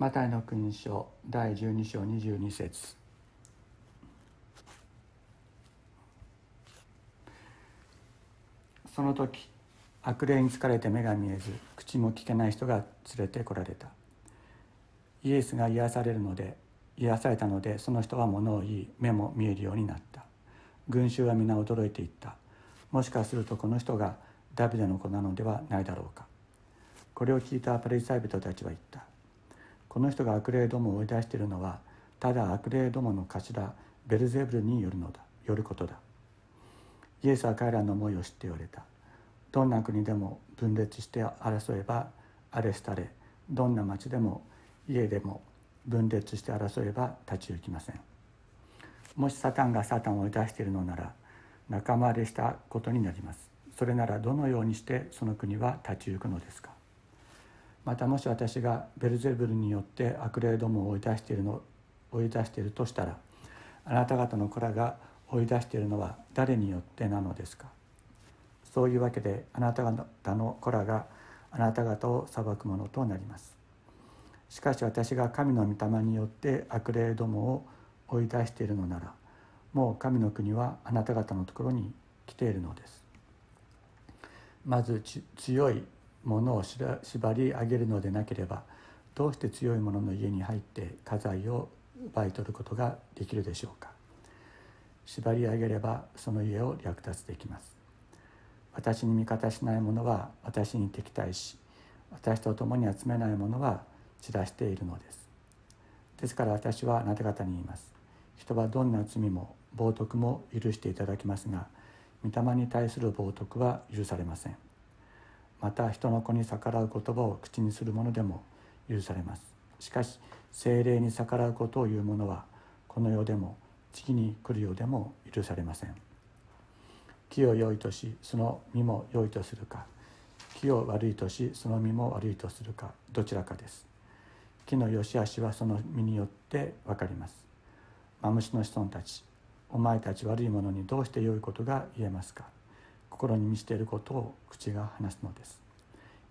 マタイの君書第12章22節。その時悪霊に疲れて目が見えず口も聞けない人が連れてこられた。イエスが癒されるので癒されたのでその人は物を言い目も見えるようになった。群衆は皆驚いていった。もしかするとこの人がダビデの子なのではないだろうか。これを聞いたパリサイ人たちは言った。この人が悪霊どもを追い出しているのはただ悪霊どもの頭ベルゼブルによるのだよることだ。イエスは彼らの思いを知って言われた。どんな国でも分裂して争えばアレスタレどんな町でも家でも分裂して争えば立ち行きません。もしサタンがサタンを追い出しているのなら仲間割れしたことになります。それならどのようにしてその国は立ち行くのですか？またもし私がベルゼブルによって悪霊どもを追い出しているの追い出しているとしたらあなた方の子らが追い出しているのは誰によってなのですか？そういうわけであなた方の子らがあなた方を裁くものとなります。しかし私が神の御霊によって悪霊どもを追い出しているのならもう神の国はあなた方のところに来ているのです。まず強いものを縛り上げるのでなければどうして強い者の家に入って家財を奪い取ることができるでしょうか。縛り上げればその家を略奪できます。私に味方しない者は私に敵対し私と共に集めない者は散らしているのです。ですから私はあなた方に言います。人はどんな罪も冒涜も許していただきますが御霊に対する冒涜は許されません。また人の子に逆らう言葉を口にする者でも許されます。しかし精霊に逆らうことを言う者はこの世でも次に来る世でも許されません。木を良いとしその実も良いとするか。木を悪いとしその実も悪いとするか。どちらかです。木の良し悪しはその実によって分かります。マムシの子孫たちお前たち悪いものにどうして良いことが言えますか。心に満ちていることを口が話すのです。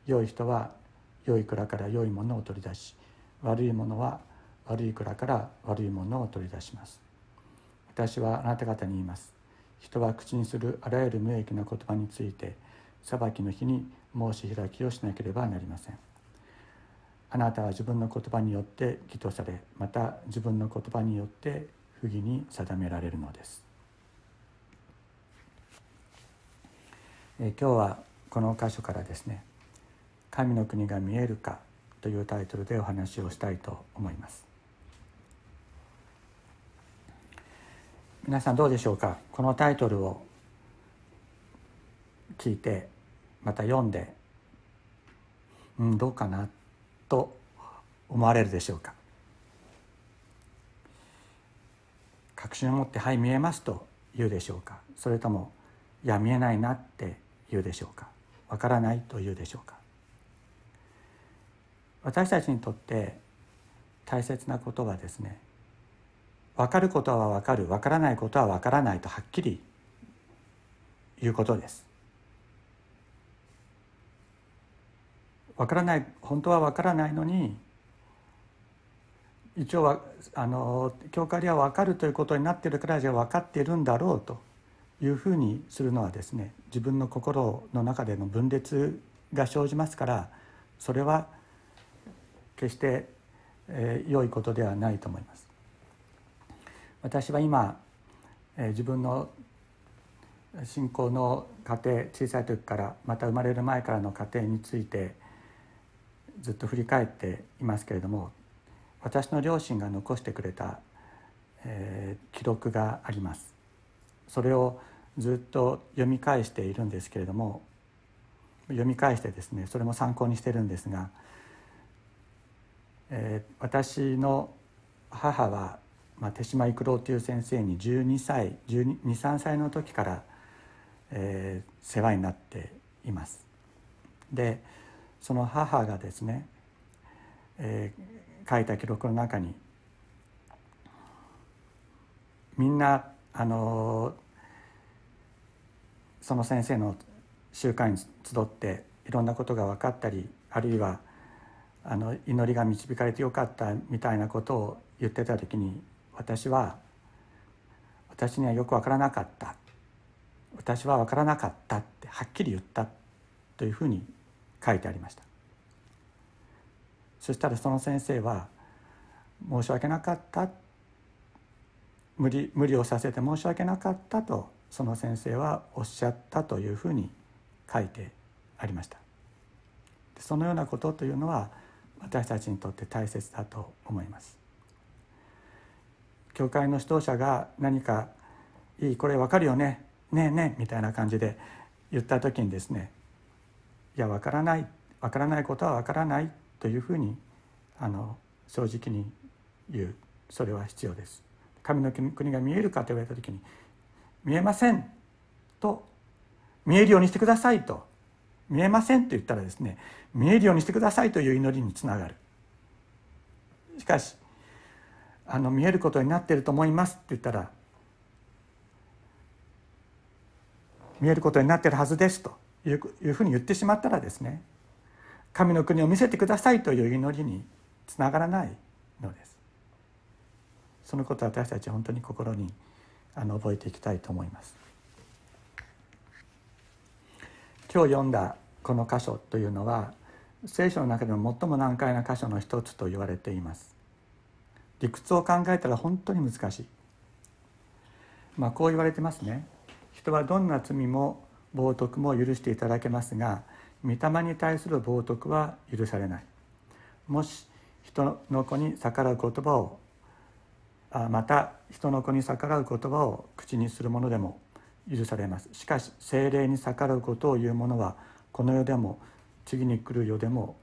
良い人は良い蔵から良いものを取り出し悪いものは悪い蔵から悪いものを取り出します。私はあなた方に言います。人は口にするあらゆる無益な言葉について裁きの日に申し開きをしなければなりません。あなたは自分の言葉によって義とされまた自分の言葉によって不義に定められるのです。今日はこの箇所からですね「神の国が見えるか」というタイトルでお話をしたいと思います。皆さんどうでしょうか？このタイトルを聞いてまた読んでうんどうかなと思われるでしょうか？確信を持って「はい見えます」と言うでしょうか？それとも「いや見えないな」って言うでしょうか？わからないと言うでしょうか？私たちにとって大切なことはですね分かることは分かる分からないことは分からないとはっきり言うことです。分からない本当は分からないのに一応はあの教会では分かるということになってるからじゃ分かっているんだろうというふうにするのはですね自分の心の中での分裂が生じますからそれは決して、えー、良いことではないと思います。私は今、えー、自分の信仰の家庭小さい時からまた生まれる前からの家庭についてずっと振り返っていますけれども私の両親が残してくれた、えー、記録があります。それをずっと読み返しているんですけれども読み返してですねそれも参考にしてるんですが、えー、私の母は、まあ、手島育郎という先生に12歳23歳の時から、えー、世話になっています。でその母がですね、えー、書いた記録の中にみんなあのその先生の集会に集っていろんなことが分かったりあるいはあの祈りが導かれてよかったみたいなことを言ってた時に私は私にはよく分からなかった。私は分からなかったってはっきり言ったというふうに書いてありました。そしたらその先生は「申し訳なかった」無理無理をさせて申し訳なかったと。その先生はおっしゃったというふうに書いてありました。そのようなことというのは私たちにとって大切だと思います。教会の指導者が何か「いいこれ分かるよねねえねえ」みたいな感じで言った時にですね「いや分からない分からないことは分からない」というふうにあの正直に言う。それは必要です。神の国が見えるかと言われた時に「見えません」と「見えるようにしてください」と「見えません」と言ったらですね「見えるようにしてください」という祈りにつながる。しかしあの見えることになっていると思いますって言ったら見えることになっているはずですといういうふうに言ってしまったらですね神の国を見せてくださいという祈りにつながらないのです。そのことを私たち本当に心にあの覚えていきたいと思います。今日読んだこの箇所というのは聖書の中でも最も難解な箇所の一つと言われています。理屈を考えたら本当に難しい。まあこう言われてますね。人はどんな罪も冒涜も許していただけますが御霊に対する冒涜は許されない。もし人の子に逆らう言葉をまた人の子に逆らう言葉を口にするものでも許されます。しかし精霊に逆らうことを言う者はこの世でも次に来る世でも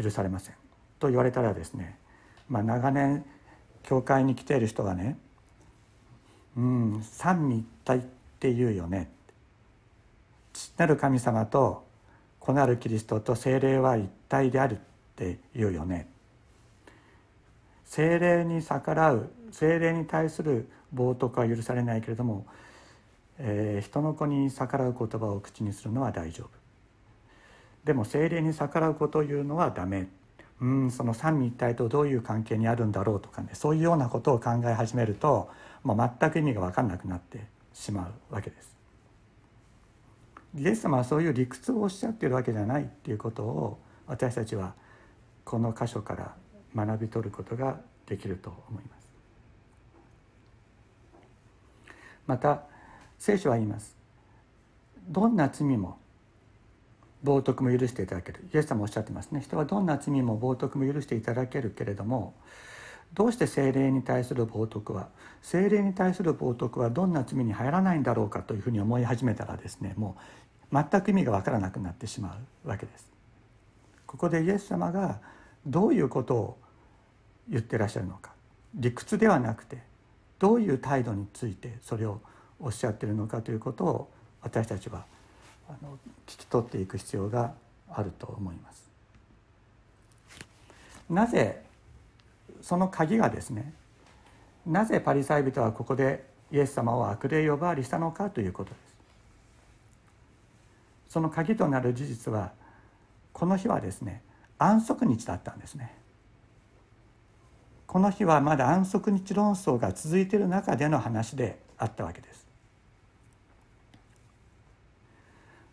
許されません。と言われたらですね、まあ、長年教会に来ている人がね「うん三位一体って言うよね」父なる神様と子なるキリストと精霊は一体であるって言うよね。精霊に逆らう精霊に対する冒涜は許されないけれども、えー、人の子に逆らう言葉を口にするのは大丈夫でも精霊に逆らうことを言うのはダメうんその三位一体とどういう関係にあるんだろうとかねそういうようなことを考え始めるともう全く意味が分かんなくなってしまうわけです。イエス様はそういう理屈をおっしゃってるわけじゃないっていうことを私たちはこの箇所から学び取ることができると思います。また聖書は言います。どんな罪も冒涜も許していただける。イエス様おっしゃってますね。人はどんな罪も冒涜も許していただけるけれどもどうして精霊に対する冒涜は精霊に対する冒涜はどんな罪に入らないんだろうかというふうに思い始めたらですねもう全く意味が分からなくなってしまうわけです。ここでイエス様がどういうことを言ってらっしゃるのか理屈ではなくてどういう態度についてそれをおっしゃってるのかということを私たちはあの聞き取っていく必要があると思います。なぜその鍵がですねなぜパリサイ人はここでイエス様を悪霊呼ばわりしたのかということです。その鍵となる事実はこの日はですね安息日だったんですねこの日はまだ安息日論争が続いている中での話であったわけです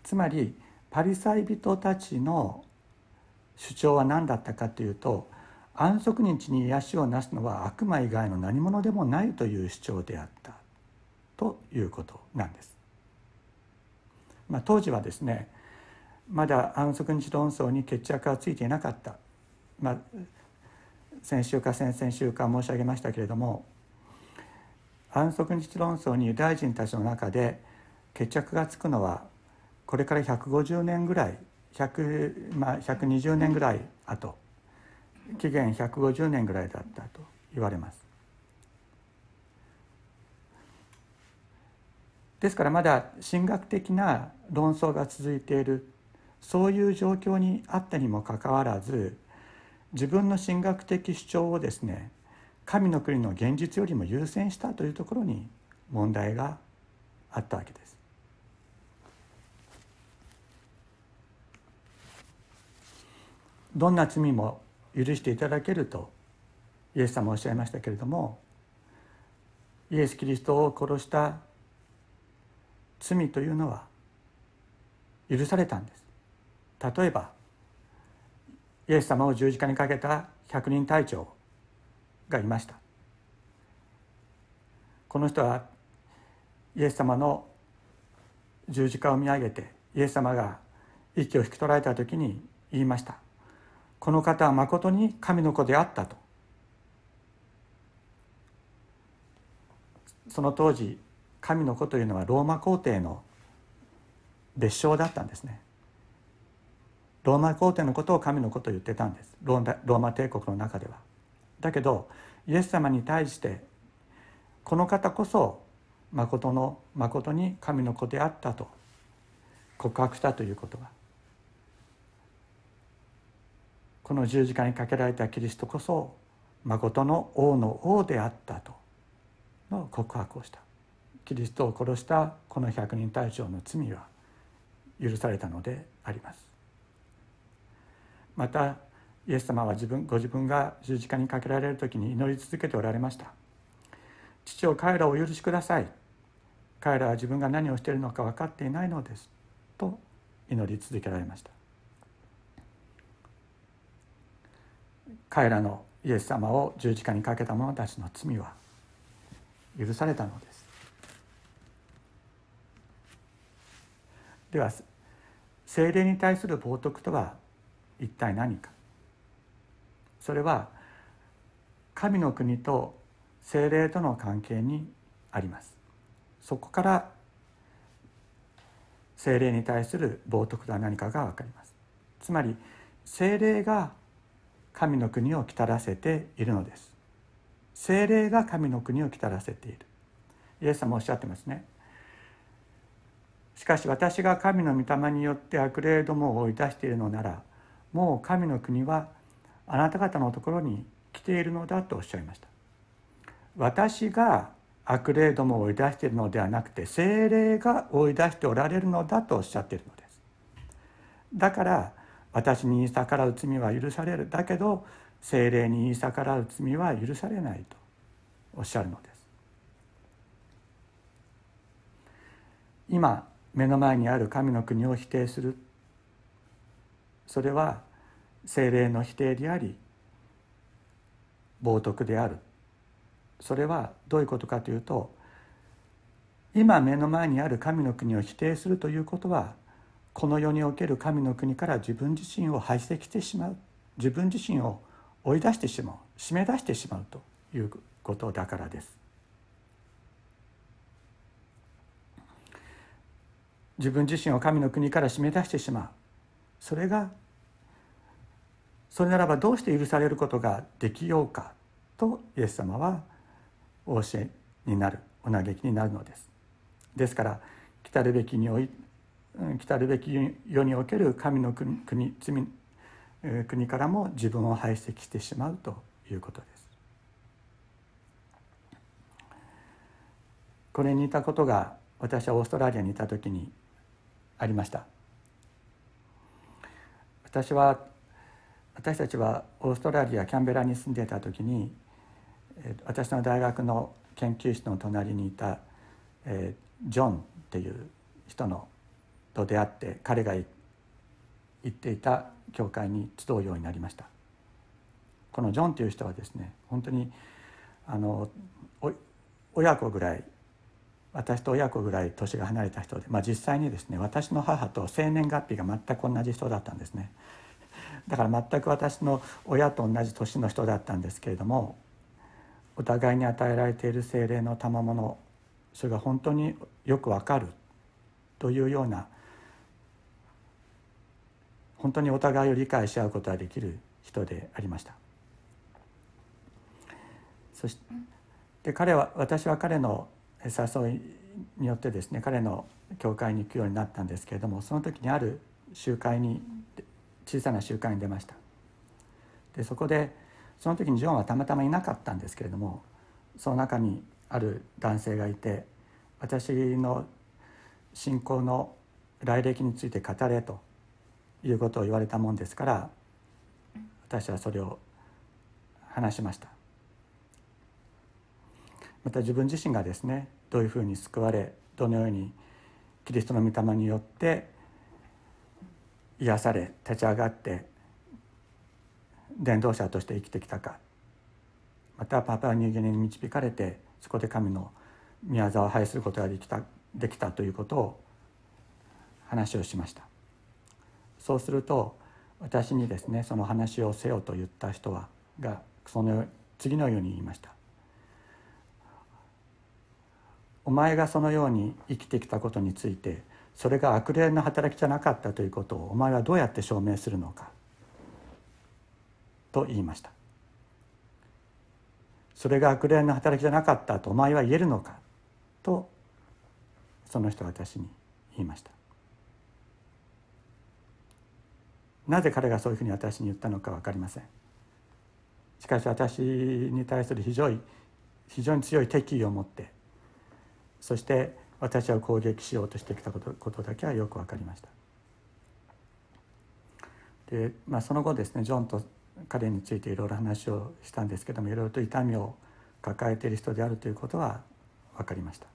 つまりパリサイ人たちの主張は何だったかというと安息日に癒しをなすのは悪魔以外の何者でもないという主張であったということなんです。まあ、当時はですねまだ安息日論争に決着がついていなかった、まあ、先週か先々週か申し上げましたけれども安息日論争にユダヤ人たちの中で決着がつくのはこれから150年ぐらい100、まあ、120年ぐらい後紀元150年ぐらいだったと言われます。ですからまだ神学的な論争が続いているそういう状況にあったにもかかわらず自分の神学的主張をですね神の国の現実よりも優先したというところに問題があったわけです。どんな罪も許していただけるとイエス様おっしゃいましたけれどもイエス・キリストを殺した罪というのは許されたんです例えばイエス様を十字架にかけた百人隊長がいました。この人はイエス様の十字架を見上げてイエス様が息を引き取られた時に言いました。この方はまことに神の子であったと。その当時神の子というのはローマ皇帝の別称だったんですね。ローマ皇帝のことを神の子と言ってたんです。ローマ帝国の中では。だけどイエス様に対してこの方こそ誠の誠に神の子であったと告白したということは。この十字架にかけられたキリストこそ誠の王の王であったとの告白をした。キリストを殺したこの百人隊長の罪は許されたのであります。またイエス様は自分ご自分が十字架にかけられる時に祈り続けておられました。父を彼らをお許しください。彼らは自分が何をしているのか分かっていないのです。と祈り続けられました。彼らのイエス様を十字架にかけた者たちの罪は許されたのです。では精霊に対する冒涜とは一体何か。それは神の国と精霊との関係にあります。そこから精霊に対する冒涜とは何かが分かります。つまり精霊が神の国を来たらせているのです。精霊が神の国を来たらせている。イエス様おっしゃってますね。しかし私が神の御霊によって悪霊どもを追い出しているのならもう神の国はあなた方のところに来ているのだとおっしゃいました。私が悪霊どもを追い出しているのではなくて精霊が追い出しておられるのだとおっしゃっているのです。だから私に逆らう罪は許されるだけど精霊に逆らう罪は許されないとおっしゃるのです。今目の前にある神の国を否定するそれは精霊の否定であり冒涜である。それはどういうことかというと今目の前にある神の国を否定するということはこの世における神の国から自分自身を排斥してしまう。自分自身を追い出してしまう。締め出してしまうということだからです。自分自身を神の国から締め出してしまう。それがそれならばどうして許されることができようかとイエス様はお教えになるお嘆きになるのです。ですから来たるべきにおい来たるべき世における神の国国罪国からも自分を排斥してしまうということです。これに似たことが私はオーストラリアにいた時にありました。私は私たちはオーストラリアキャンベラに住んでいた時に私の大学の研究室の隣にいたえジョンっていう人のと出会って彼が行っていた教会に集うようになりました。このジョンという人はですね本当にあの親子ぐらい私と親子ぐらい年が離れた人で、まあ、実際にですね私の母と生年月日が全く同じ人だったんですね。だから全く私の親と同じ年の人だったんですけれどもお互いに与えられている精霊の賜物それが本当によくわかるというような本当にお互いを理解し合うことができる人でありました。そして彼は私は彼の誘いによってですね彼の教会に行くようになったんですけれどもその時にある集会に小さな集会に出ました。でそこでその時にジョンはたまたまいなかったんですけれどもその中にある男性がいて私の信仰の来歴について語れということを言われたもんですから私はそれを話しました。また自分自身がですねどういうふうに救われどのようにキリストの御霊によって癒され立ち上がって伝道者として生きてきたか。またパパニューギニに導かれてそこで神の宮沢を拝することができたできたということを話をしました。そうすると私にですねその話をせよと言った人はがその次のように言いました。お前がそのように生きてきたことについてそれが悪霊の働きじゃなかったということをお前はどうやって証明するのかと言いました。それが悪霊の働きじゃなかったとお前は言えるのかとその人は私に言いました。なぜ彼がそういうふうに私に言ったのか分かりません。しかし私に対する非常に非常に強い敵意を持ってそして私は攻撃しようとしてきたことことだけはよく分かりました。で、まあ、その後ですねジョンと彼についていろいろ話をしたんですけどもいろいろと痛みを抱えている人であるということは分かりました。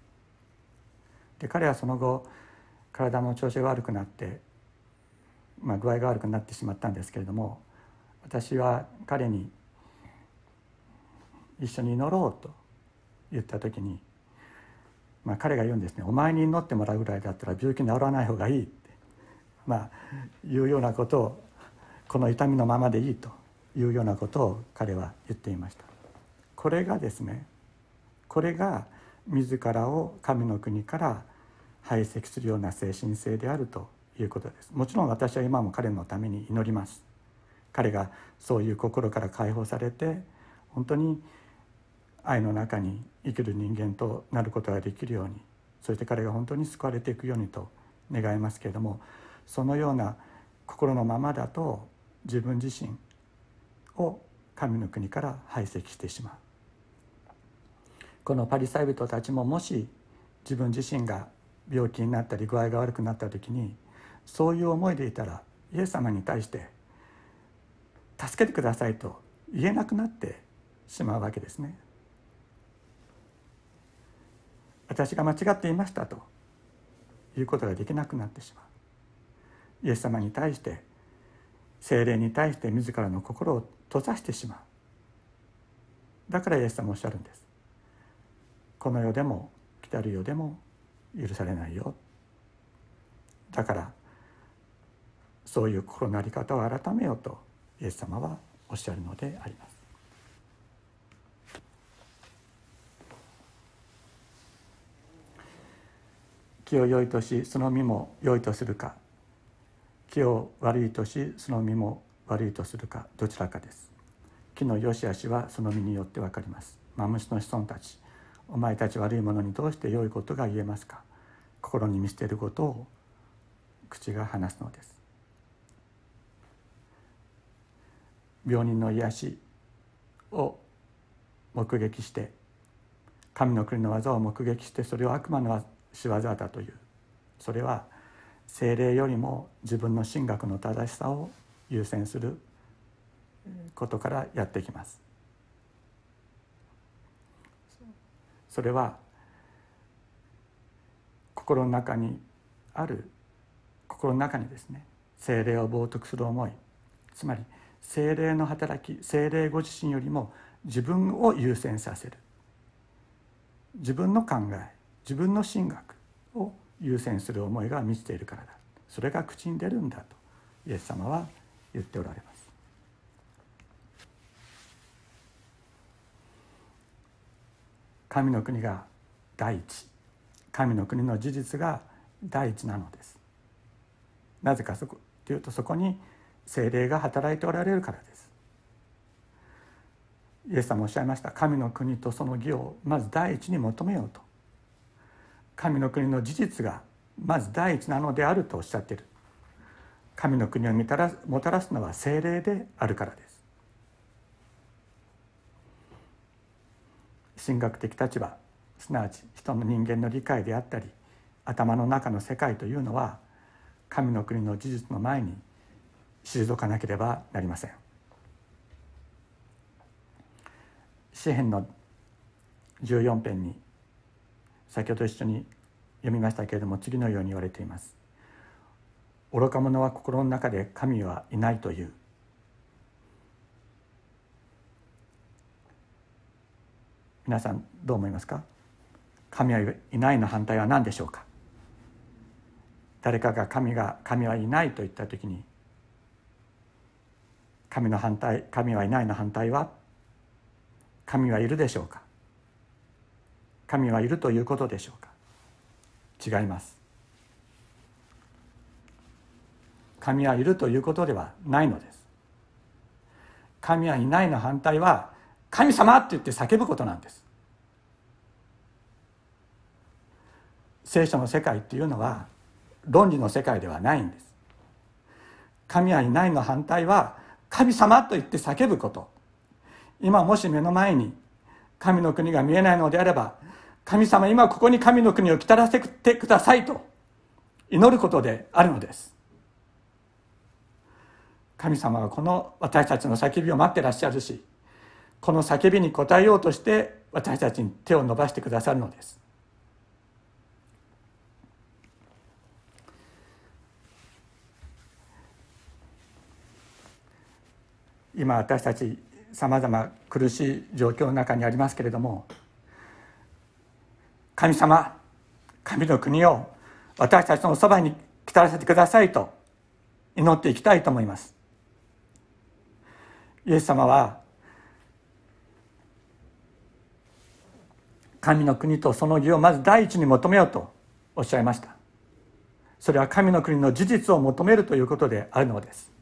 で彼はその後体の調子が悪くなって、まあ、具合が悪くなってしまったんですけれども私は彼に一緒に祈ろうと言った時に、まあ、彼が言うんですね「お前に祈ってもらうぐらいだったら病気治らない方がいい」って、まあ、いうようなことをこの痛みのままでいいというようなことを彼は言っていました。これがですねこれが自らを神の国から排斥するような精神性であるということです。もちろん私は今も彼のために祈ります。彼がそういう心から解放されて本当に愛の中に生きる人間となることができるようにそして彼が本当に救われていくようにと願いますけれどもそのような心のままだと自分自身を神の国から排斥してしまうこのパリサイ人たちももし自分自身が病気になったり具合が悪くなった時にそういう思いでいたらイエス様に対して「助けてください」と言えなくなってしまうわけですね。私が間違っていましたということができなくなってしまう。イエス様に対して精霊に対して自らの心を閉ざしてしまう。だからイエス様おっしゃるんです。この世でも来たる世でも許されないよ。だからそういう心の在り方を改めようとイエス様はおっしゃるのであります。気を良いとしその身も良いとするか。木を悪いとしその実も悪いとするか。どちらかです。木の良し悪しはその実によって分かります。マムシの子孫たち。お前たち悪いものにどうして良いことが言えますか？心に見捨てることを口が話すのです。病人の癒しを目撃して神の国の技を目撃してそれを悪魔の仕業だという。それは精霊よりも自分の神学の正しさを優先することからやってきます。それは心の中にある心の中にですね精霊を冒涜する思い。つまり精霊の働き精霊ご自身よりも自分を優先させる。自分の考え自分の神学を優先する思いが満ちているからだ。それが口に出るんだとイエス様は言っておられます。神の国が第一。神の国の事実が第一なのです。なぜかそこというとそこに精霊が働いておられるからです。イエス様おっしゃいました。神の国とその義をまず第一に求めようと。神の国の事実がまず第一なのであるとおっしゃっている。神の国をもたらもたらすのは精霊であるからです。神学的立場すなわち人の人間の理解であったり頭の中の世界というのは神の国の事実の前に退かなければなりません。詩篇の14編に先ほど一緒に読みましたけれども次のように言われています。愚か者は心の中で神はいないという。皆さんどう思いますか？神はいないの反対は何でしょうか？誰かが神が神はいないと言った時に神の反対神はいないの反対は神はいるでしょうか？神はいるということでしょうか？違います。神はいるということではないのです。神はいないの反対は神様って言って叫ぶことなんです。聖書の世界っていうのは論理の世界ではないんです。神はいないの反対は神様と言って叫ぶこと。今もし目の前に神の国が見えないのであれば神様今ここに神の国を来たらせてくださいと祈ることであるのです。神様はこの私たちの叫びを待ってらっしゃるしこの叫びに応えようとして私たちに手を伸ばしてくださるのです。今私たちさまざま苦しい状況の中にありますけれども神様神の国を私たちのそばに来たらせてくださいと祈っていきたいと思います。イエス様は神の国とその義をまず第一に求めようとおっしゃいました。それは神の国の事実を求めるということであるのです。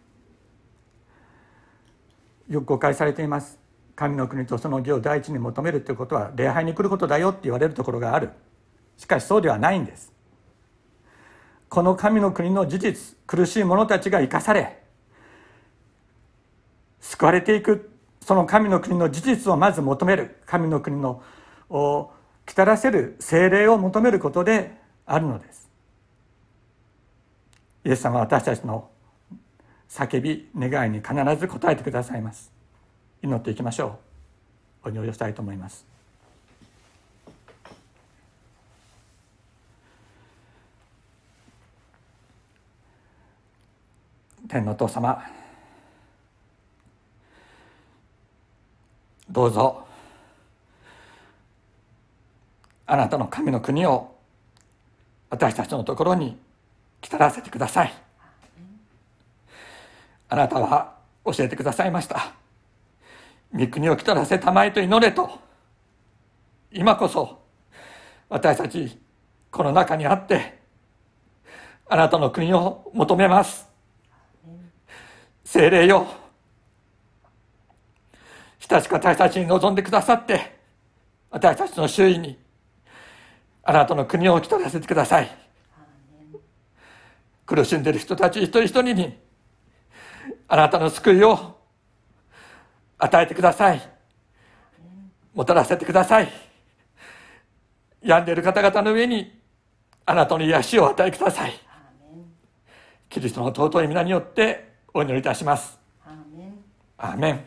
よく誤解されています。神の国とその義を第一に求めるということは礼拝に来ることだよって言われるところがある。しかしそうではないんです。この神の国の事実苦しい者たちが生かされ救われていくその神の国の事実をまず求める神の国のを来たらせる精霊を求めることであるのです。イエス様は私たちの叫び願いに必ず応えてくださいます。祈っていきましょう。お祈りをしたいと思います。天のお父様どうぞあなたの神の国を私たちのところに来たらせてください。あなたは教えてくださいました。御国を来たらせたまえと祈れと。今こそ私たちこの中にあってあなたの国を求めます。精霊よ。親しく私たちに望んでくださって私たちの周囲にあなたの国を来たらせてください。苦しんでいる人たち一人一人にあなたの救いを与えてください。もたらせてください。病んでいる方々の上にあなたの癒しを与えください。キリストの尊い皆によってお祈りいたします。アーメン